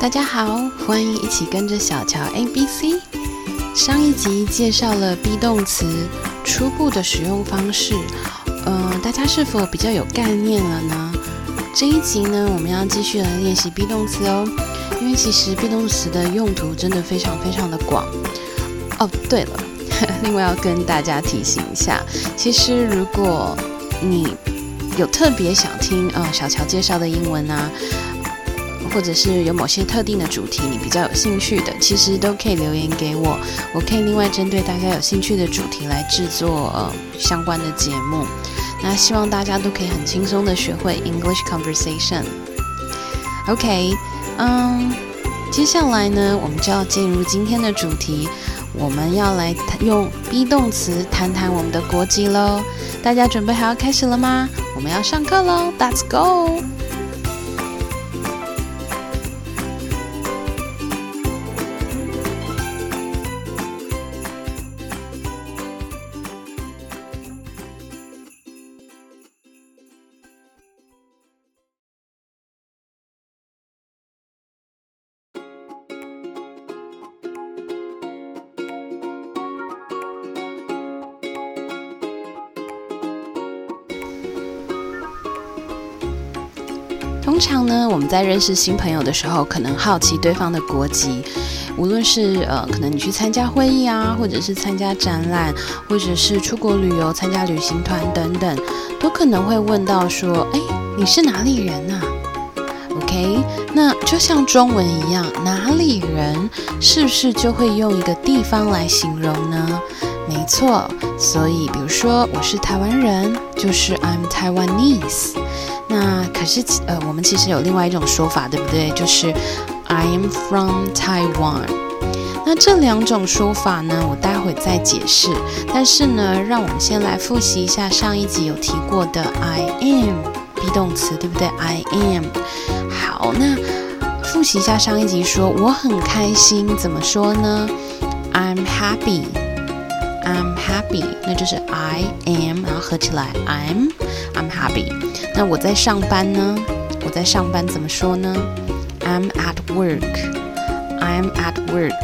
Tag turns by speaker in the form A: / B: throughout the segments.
A: 大家好，欢迎一起跟着小乔 A B C。上一集介绍了 be 动词初步的使用方式，呃，大家是否比较有概念了呢？这一集呢，我们要继续来练习 be 动词哦，因为其实 be 动词的用途真的非常非常的广。哦，对了，另外要跟大家提醒一下，其实如果你有特别想听呃小乔介绍的英文啊。或者是有某些特定的主题你比较有兴趣的，其实都可以留言给我，我可以另外针对大家有兴趣的主题来制作相关的节目。那希望大家都可以很轻松的学会 English conversation。OK，嗯，接下来呢，我们就要进入今天的主题，我们要来用 be 动词谈谈我们的国籍喽。大家准备好要开始了吗？我们要上课喽，Let's go！通常呢，我们在认识新朋友的时候，可能好奇对方的国籍，无论是呃，可能你去参加会议啊，或者是参加展览，或者是出国旅游参加旅行团等等，都可能会问到说，哎，你是哪里人呐？OK，那就像中文一样，哪里人是不是就会用一个地方来形容呢？没错，所以比如说我是台湾人，就是 I'm Taiwanese。那可是呃，我们其实有另外一种说法，对不对？就是 I am from Taiwan。那这两种说法呢，我待会再解释。但是呢，让我们先来复习一下上一集有提过的 I am be 动词，对不对？I am。好，那复习一下上一集说我很开心，怎么说呢？I'm happy。I'm happy，那就是 I am，然后合起来 I'm I'm happy。那我在上班呢？我在上班怎么说呢？I'm at work。I'm at work。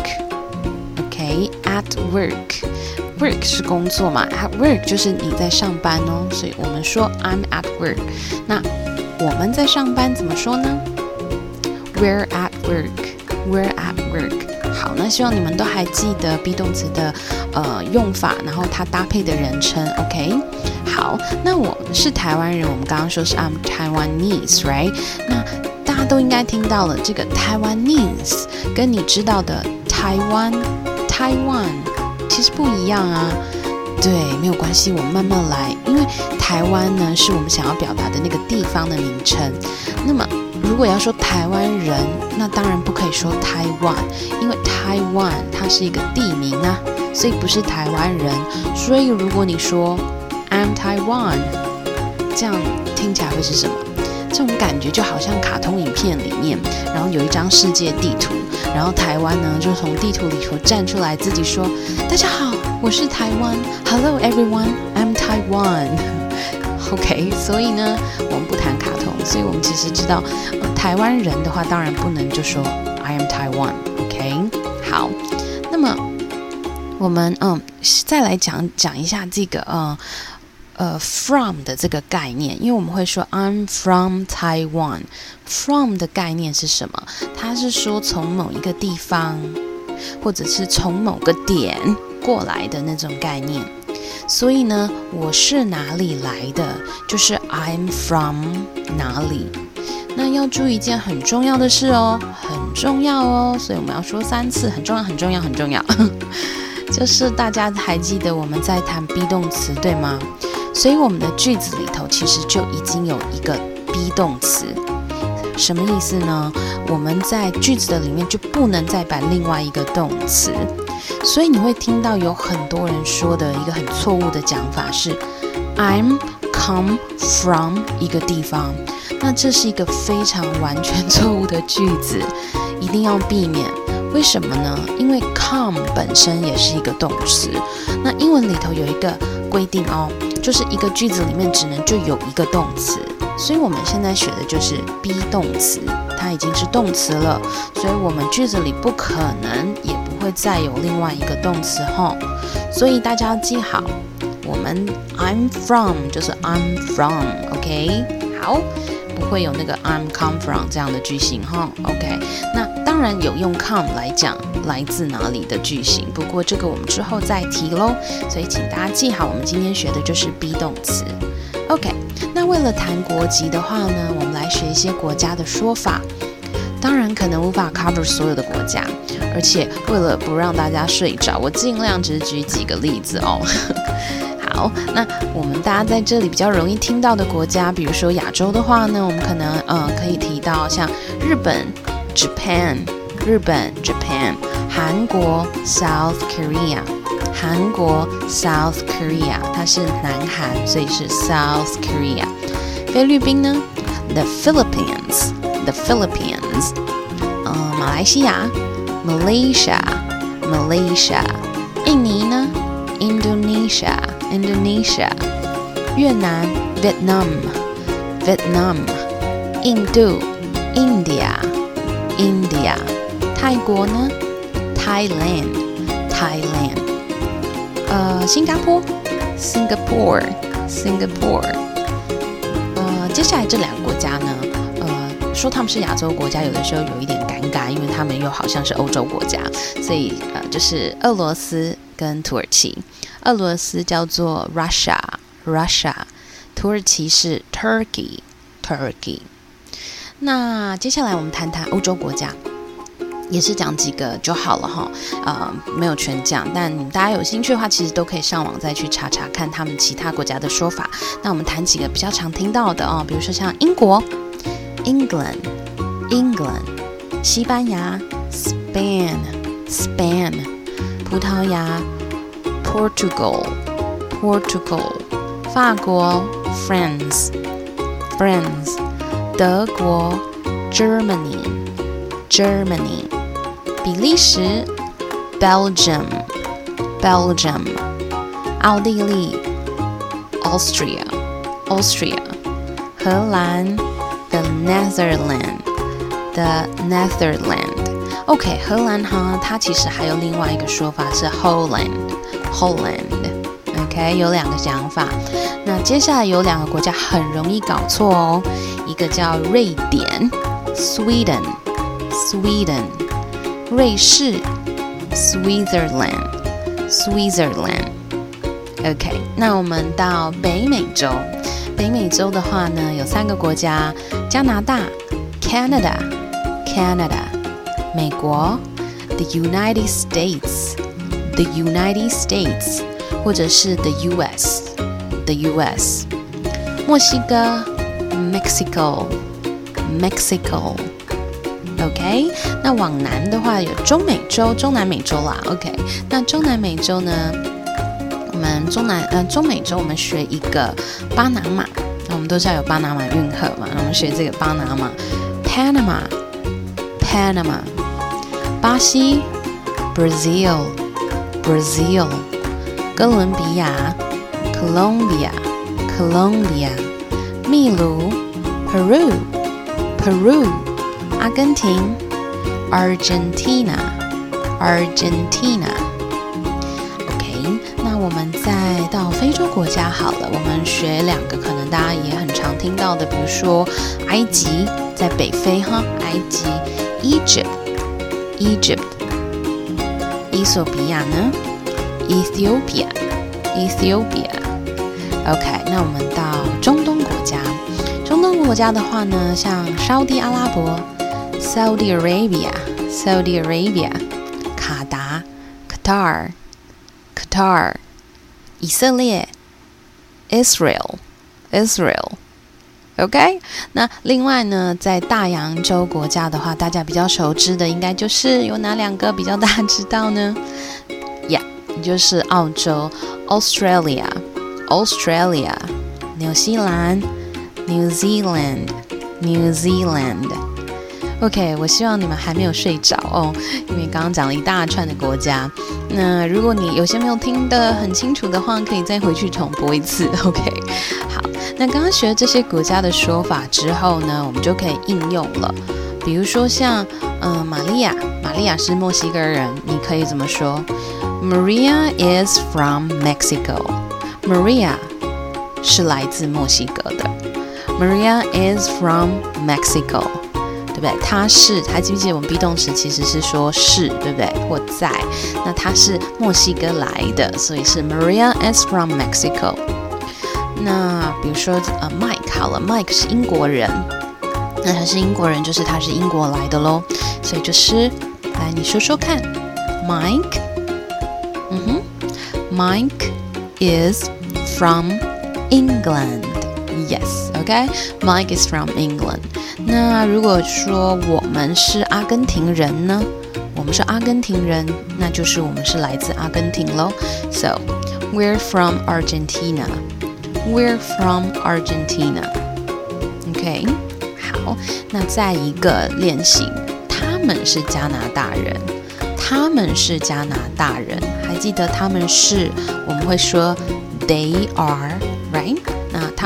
A: OK，at work。work 是工作嘛？at work 就是你在上班哦，所以我们说 I'm at work。那我们在上班怎么说呢？We're at work。We're at work。好，那希望你们都还记得 be 动词的呃用法，然后它搭配的人称，OK？好，那我们是台湾人，我们刚刚说是 I'm Taiwanese，right？那大家都应该听到了，这个 Taiwanese 跟你知道的台湾 Taiwan 其实不一样啊。对，没有关系，我们慢慢来，因为台湾呢是我们想要表达的那个地方的名称，那么。如果要说台湾人，那当然不可以说台湾，因为台湾它是一个地名啊，所以不是台湾人。所以如果你说 I'm Taiwan，这样听起来会是什么？这种感觉就好像卡通影片里面，然后有一张世界地图，然后台湾呢就从地图里头站出来，自己说：“大家好，我是台湾，Hello everyone，I'm Taiwan。” OK，所以呢，我们不谈卡通，所以我们其实知道，台湾人的话，当然不能就说 I am Taiwan。OK，好，那么我们嗯，再来讲讲一下这个呃呃 from 的这个概念，因为我们会说 I'm from Taiwan。from 的概念是什么？它是说从某一个地方，或者是从某个点过来的那种概念。所以呢，我是哪里来的？就是 I'm from 哪里。那要注意一件很重要的事哦，很重要哦。所以我们要说三次，很重要，很重要，很重要。就是大家还记得我们在谈 be 动词对吗？所以我们的句子里头其实就已经有一个 be 动词。什么意思呢？我们在句子的里面就不能再摆另外一个动词。所以你会听到有很多人说的一个很错误的讲法是，I'm come from 一个地方，那这是一个非常完全错误的句子，一定要避免。为什么呢？因为 come 本身也是一个动词，那英文里头有一个规定哦，就是一个句子里面只能就有一个动词。所以我们现在学的就是 be 动词，它已经是动词了，所以我们句子里不可能也不会再有另外一个动词哈。所以大家要记好，我们 I'm from 就是 I'm from，OK？好，不会有那个 I'm come from 这样的句型哈。OK？那当然有用 come 来讲来自哪里的句型，不过这个我们之后再提喽。所以请大家记好，我们今天学的就是 be 动词。OK，那为了谈国籍的话呢，我们来学一些国家的说法。当然可能无法 cover 所有的国家，而且为了不让大家睡着，我尽量只举几个例子哦。好，那我们大家在这里比较容易听到的国家，比如说亚洲的话呢，我们可能呃可以提到像日本 Japan，日本 Japan，韩国 South Korea。韩国 South Korea，它是南韩，所以是 South Korea。菲律宾呢，The Philippines，The Philippines。呃，马来西亚，Malaysia，Malaysia。印尼呢，Indonesia，Indonesia。越南，Vietnam，Vietnam。印度 India，。泰国呢，Thailand，Thailand。呃，新加坡，Singapore，Singapore。呃，接下来这两个国家呢，呃，说他们是亚洲国家，有的时候有一点尴尬，因为他们又好像是欧洲国家，所以呃，就是俄罗斯跟土耳其。俄罗斯叫做 Russia，Russia，土耳其是 Turkey，Turkey。那接下来我们谈谈欧洲国家。也是讲几个就好了哈，呃，没有全讲，但大家有兴趣的话，其实都可以上网再去查查看他们其他国家的说法。那我们谈几个比较常听到的哦，比如说像英国，England，England，西班牙，Spain，Spain，葡萄牙，Portugal，Portugal，法国，France，France，德国，Germany，Germany。比利时，Belgium，Belgium，奥地利，Austria，Austria，荷兰，The Netherlands，The Netherlands。OK，荷兰哈，它其实还有另外一个说法是 Holland，Holland。OK，有两个讲法。那接下来有两个国家很容易搞错哦，个叫瑞典，Sweden，Sweden。瑞士，Switzerland，Switzerland。OK，那我们到北美洲。北美洲的话呢，有三个国家：加拿大，Canada，Canada；美国，The United States，The United States，或者是 The US，The US；墨西哥，Mexico，Mexico。OK，那往南的话有中美洲、中南美洲啦。OK，那中南美洲呢？我们中南呃中美洲，我们学一个巴拿马。那我们都知道有巴拿马运河嘛，我们学这个巴拿马，Panama，Panama。巴西，Brazil，Brazil。哥伦比亚，Colombia，Colombia。秘鲁，Peru，Peru。阿根廷，Argentina，Argentina。OK，那我们再到非洲国家好了。我们学两个可能大家也很常听到的，比如说埃及，在北非哈，埃及，Egypt，Egypt。伊索比亚呢，Ethiopia，Ethiopia。OK，那我们到中。国家的话呢，像沙地阿拉伯。Saudi Arabia, Saudi Arabia，卡达，Qatar, Qatar，以色列，Israel, Israel。OK，那另外呢，在大洋洲国家的话，大家比较熟知的应该就是有哪两个比较大知道呢？呀，就是澳洲，Australia, Australia，纽西兰，New Zealand, New Zealand。OK，我希望你们还没有睡着哦，因为刚刚讲了一大串的国家。那如果你有些没有听得很清楚的话，可以再回去重播一次。OK，好，那刚刚学了这些国家的说法之后呢，我们就可以应用了。比如说像，嗯，玛利亚，玛利亚是墨西哥人，你可以怎么说？Maria is from Mexico。Maria 是来自墨西哥的。Maria is from Mexico，对不对？她是，还记不记得我们 be 动词其实是说是，对不对？或在，那她是墨西哥来的，所以是 Maria is from Mexico。那比如说，呃，Mike 好了，Mike 是英国人。那他是英国人，就是他是英国来的喽，所以就是来你说说看，Mike，嗯哼，Mike is from England England，yes，OK，Mike is from England。那如果说我们是阿根廷人呢？我们是阿根廷人，那就是我们是来自阿根廷喽。So we're from Argentina. We're from Argentina. OK. 好，那再一个练习，他们是加拿大人，他们是加拿大人，还记得他们是，我们会说 they are，right？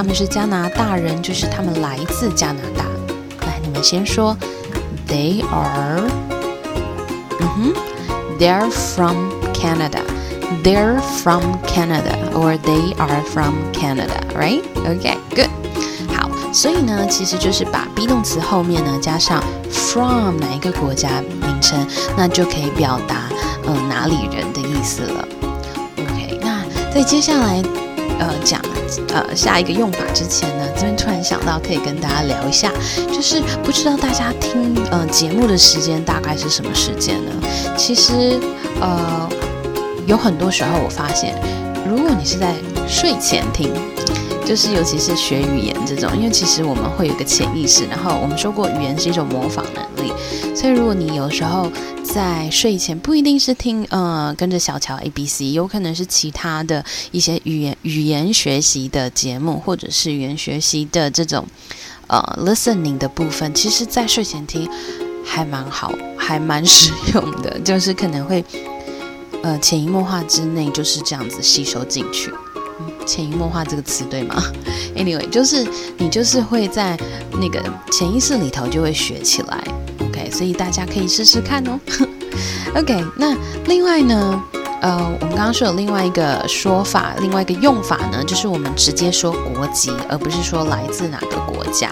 A: 他们是加拿大人，就是他们来自加拿大。来，你们先说 they are，嗯哼，they're from Canada，they're from Canada，or they are from Canada，right？Okay，good 好。所以呢，其实就是把 be 动词后面呢加上 from 哪一个国家名称，那就可以表达嗯哪里人的意思了。OK，那在接下来呃讲呃下一个用法之前呢，这边突然想到可以跟大家聊一下，就是不知道大家听呃节目的时间大概是什么时间呢？其实呃有很多时候我发现，如果你是在睡前听。就是，尤其是学语言这种，因为其实我们会有个潜意识，然后我们说过，语言是一种模仿能力，所以如果你有时候在睡前，不一定是听，呃，跟着小乔 A B C，有可能是其他的一些语言语言学习的节目，或者是语言学习的这种，呃，listening 的部分，其实在睡前听还蛮好，还蛮实用的，就是可能会，呃，潜移默化之内就是这样子吸收进去。潜移默化这个词对吗？Anyway，就是你就是会在那个潜意识里头就会学起来，OK，所以大家可以试试看哦。OK，那另外呢，呃，我们刚刚说有另外一个说法，另外一个用法呢，就是我们直接说国籍，而不是说来自哪个国家。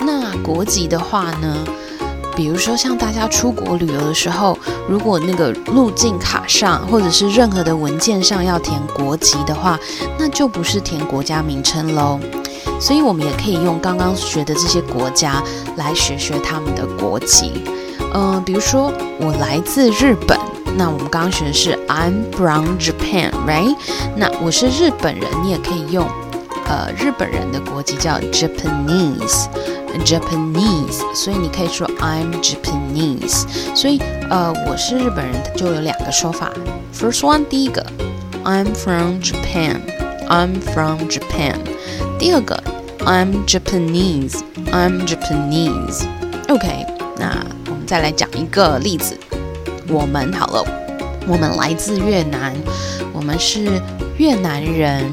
A: 那国籍的话呢？比如说，像大家出国旅游的时候，如果那个入境卡上或者是任何的文件上要填国籍的话，那就不是填国家名称喽。所以，我们也可以用刚刚学的这些国家来学学他们的国籍。嗯，比如说我来自日本，那我们刚刚学的是 I'm from Japan，right？那我是日本人，你也可以用呃日本人的国籍叫 Japanese。Japanese，所以你可以说 I'm Japanese。所以呃，我是日本人，就有两个说法。First one，第一个，I'm from Japan，I'm from Japan。第二个，I'm Japanese，I'm Japanese。OK，那我们再来讲一个例子。我们好了，我们来自越南，我们是越南人。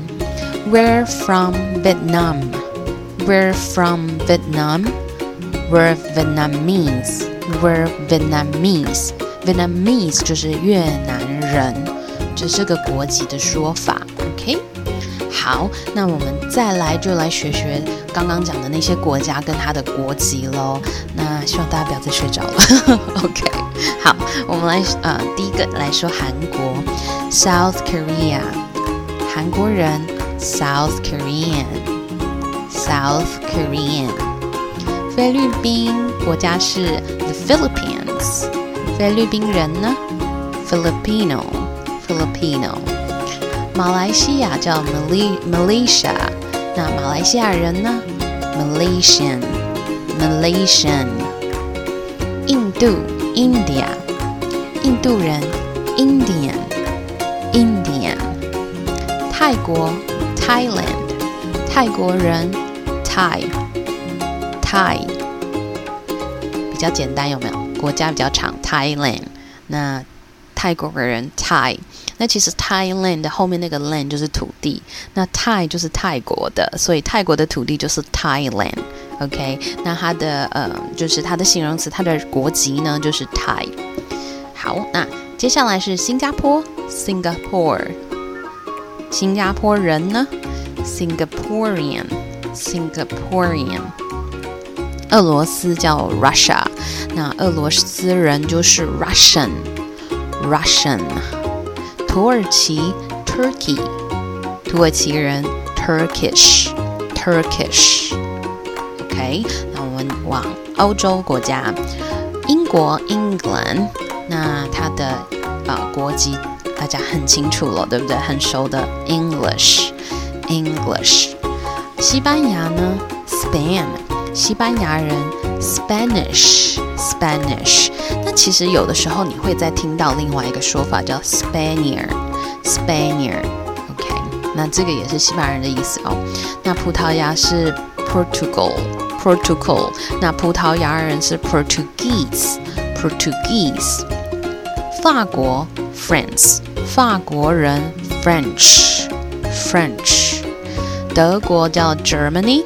A: We're from Vietnam。 We're from Vietnam. We're Vietnamese. We're Vietnamese. Vietnamese 就是越南人，这是个国籍的说法。OK，好，那我们再来就来学学刚刚讲的那些国家跟它的国籍喽。那希望大家不要再睡着了。OK，好，我们来呃第一个来说韩国，South Korea，韩国人，South Korean。South Korean，菲律宾国家是 The Philippines，菲律宾人呢，Filipino，Filipino，马来西亚叫 Malaysia，那马来西亚人呢，Malaysian，Malaysian，印度 India，印度人 Indian，Indian，泰国 Thailand，泰国人。 Thai，Thai 比较简单，有没有？国家比较长，Thailand。那泰国人 Thai。那其实 Thailand 的后面那个 land 就是土地，那 Thai 就是泰国的，所以泰国的土地就是 Thailand。OK，那它的呃就是它的形容词，它的国籍呢就是 Thai。好，那接下来是新加坡 Singapore，新加坡人呢 Singaporean Singaporean。俄罗斯叫 Russia，那俄罗斯人就是 Russian Russian。土耳其 Turkey，土耳其人 Turkish Turkish。OK，那我们往欧洲国家，英国 England，那它的啊国籍大家很清楚了，对不对？很熟的 English English。西班牙呢 Spain，西班牙人 Spanish Spanish。那其实有的时候你会再听到另外一个说法叫 Spaniard，Spaniard。OK，那这个也是西班牙人的意思哦。那葡萄牙是 Portugal，Portugal。那葡萄牙人是 Portuguese，Portuguese。法国 France，法国人 French，French。德国叫 Germany，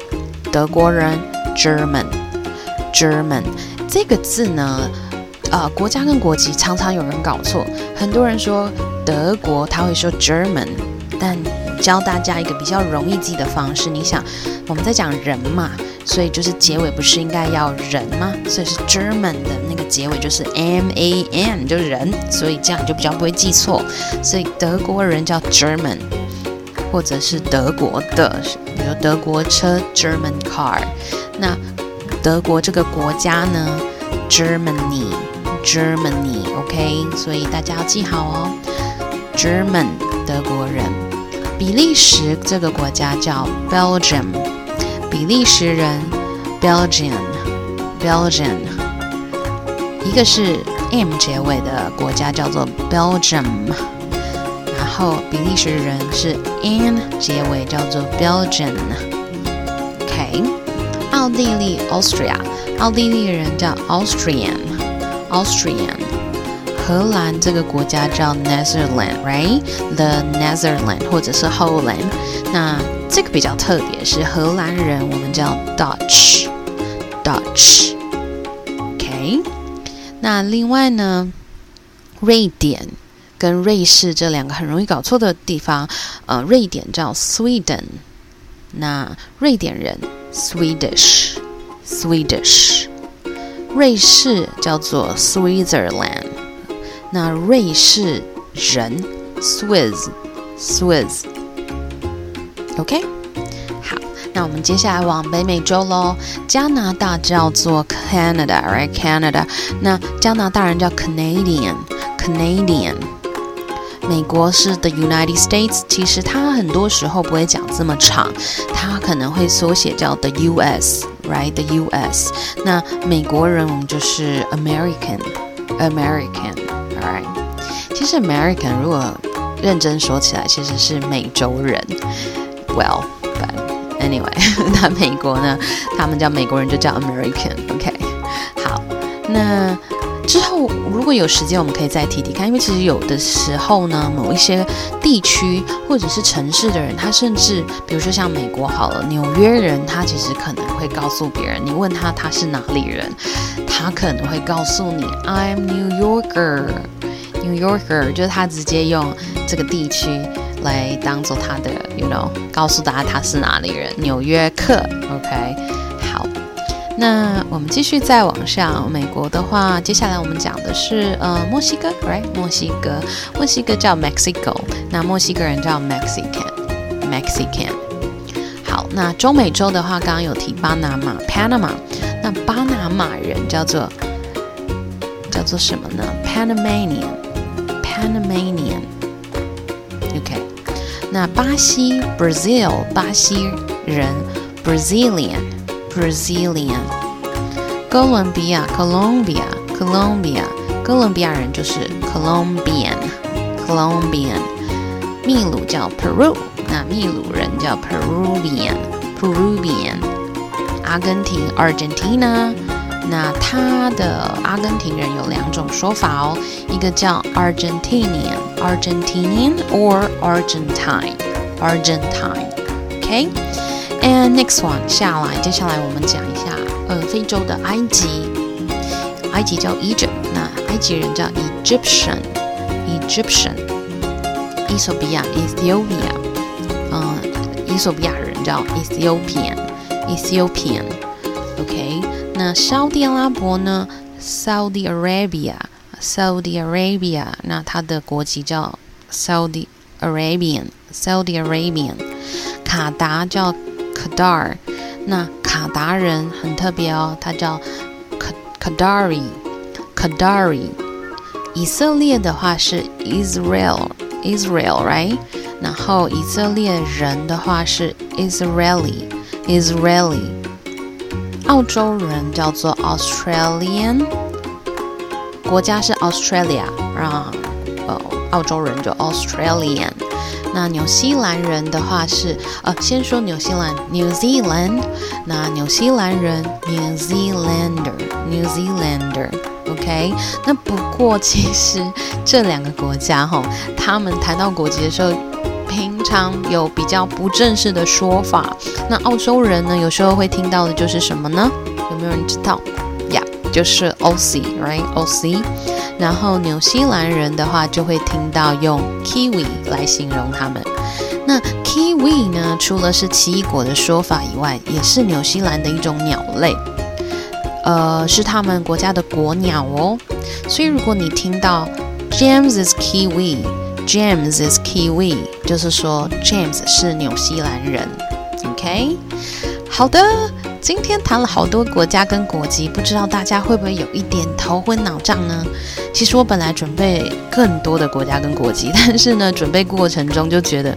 A: 德国人 German，German。这个字呢？呃，国家跟国籍常常有人搞错。很多人说德国，他会说 German，但教大家一个比较容易记的方式。你想，我们在讲人嘛，所以就是结尾不是应该要人吗？所以是 German 的那个结尾就是 M A N，就是人，所以这样就比较不会记错。所以德国人叫 German，或者是德国的，比如德国车 German car。那德国这个国家呢，Germany。Germany，OK，所以大家要记好哦。German，德国人。比利时这个国家叫 Belgium，比利时人 Belgian，Belgian。一个是 M 结尾的国家叫做 Belgium，然后比利时人是 an 结尾叫做 Belgian。OK，奥地利 Austria，奥地利人叫 Austrian。Austrian，荷兰这个国家叫 Netherlands，right？The Netherlands 或者是 Holland。那这个比较特别，是荷兰人，我们叫 Dutch，Dutch。OK。那另外呢，瑞典跟瑞士这两个很容易搞错的地方，呃，瑞典叫 Sweden，那瑞典人 Swedish，Swedish。瑞士叫做 Switzerland，那瑞士人 Swiss，Swiss，OK，好，那我们接下来往北美洲喽。加拿大叫做 Canada，right？Canada，那加拿大人叫 Canadian，Canadian。美国是 The United States，其实它很多时候不会讲这么长，它可能会缩写叫 The U.S。Right, the U.S. 那美国人我们就是 American, American. Alright. 其实 American 如果认真说起来，其实是美洲人。Well, but anyway，那美国呢？他们叫美国人就叫 American. OK，好，那。之后如果有时间，我们可以再提提看，因为其实有的时候呢，某一些地区或者是城市的人，他甚至比如说像美国好了，纽约人，他其实可能会告诉别人，你问他他是哪里人，他可能会告诉你 I'm New Yorker，New Yorker，就是他直接用这个地区来当做他的，you know，告诉大家他是哪里人，纽约客，OK。那我们继续再往上，美国的话，接下来我们讲的是呃墨西哥，right？墨西哥，墨西哥叫 Mexico，那墨西哥人叫 Mexican，Mexican。好，那中美洲的话，刚刚有提巴拿马，Panama，那巴拿马人叫做叫做什么呢？Panamanian，Panamanian。OK，那巴西 Brazil，巴西人 Brazilian。Brazilian，哥伦比亚，Colombia，Colombia，哥伦比亚人就是 Colombian，Colombian。秘鲁叫 Peru，那秘鲁人叫 Peruvian，Peruvian。阿根廷，Argentina， 那它的阿根廷人有两种说法哦，一个叫 Argentinian，Argentinian or And next one 下来，接下来我们讲一下，呃，非洲的埃及，埃及叫 Egypt，那埃及人叫 Egyptian，Egyptian，伊索比亚 Ethiopia，嗯，伊索比亚人叫 Ethiopian，Ethiopian，OK。那沙地阿拉伯呢？Saudi Arabia，Saudi Arabia，那它的国籍叫 Saudi Arabian，Saudi Arabian。卡达叫 Qatar，那卡达人很特别哦，他叫 Qadari，Qadari。以色列的话是 Israel，Israel，right？然后以色列人的话是 Israeli，Israeli。澳洲人叫做 Australian，国家是 Australia，啊，呃，澳洲人就 Australian。那纽西兰人的话是，呃，先说纽西兰 New Zealand，那纽西兰人 New Zealander，New Zealander，OK。那不过其实这两个国家哈，他们谈到国籍的时候。平常有比较不正式的说法，那澳洲人呢，有时候会听到的就是什么呢？有没有人知道？呀，就是 Aussie，right？Aussie。然后纽西兰人的话，就会听到用 Kiwi 来形容他们。那 Kiwi 呢，除了是奇异果的说法以外，也是纽西兰的一种鸟类，呃，是他们国家的国鸟哦。所以如果你听到 James is Kiwi。James is Kiwi，就是说 James 是纽西兰人。OK，好的，今天谈了好多国家跟国籍，不知道大家会不会有一点头昏脑胀呢？其实我本来准备更多的国家跟国籍，但是呢，准备过程中就觉得，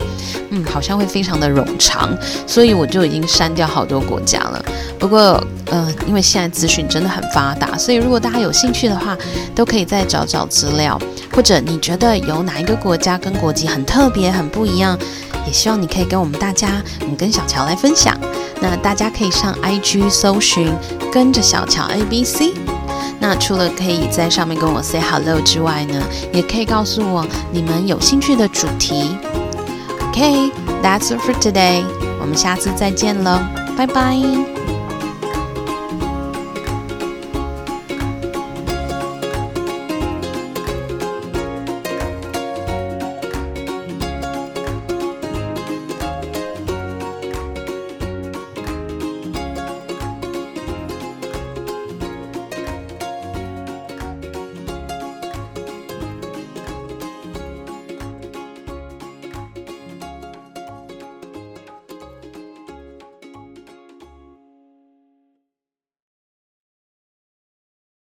A: 嗯，好像会非常的冗长，所以我就已经删掉好多国家了。不过，呃，因为现在资讯真的很发达，所以如果大家有兴趣的话，都可以再找找资料，或者你觉得有哪一个国家跟国籍很特别、很不一样，也希望你可以跟我们大家，嗯跟小乔来分享。那大家可以上 IG 搜寻，跟着小乔 A B C。那除了可以在上面跟我 say hello 之外呢，也可以告诉我你们有兴趣的主题。OK，that's it for today，我们下次再见喽，拜拜。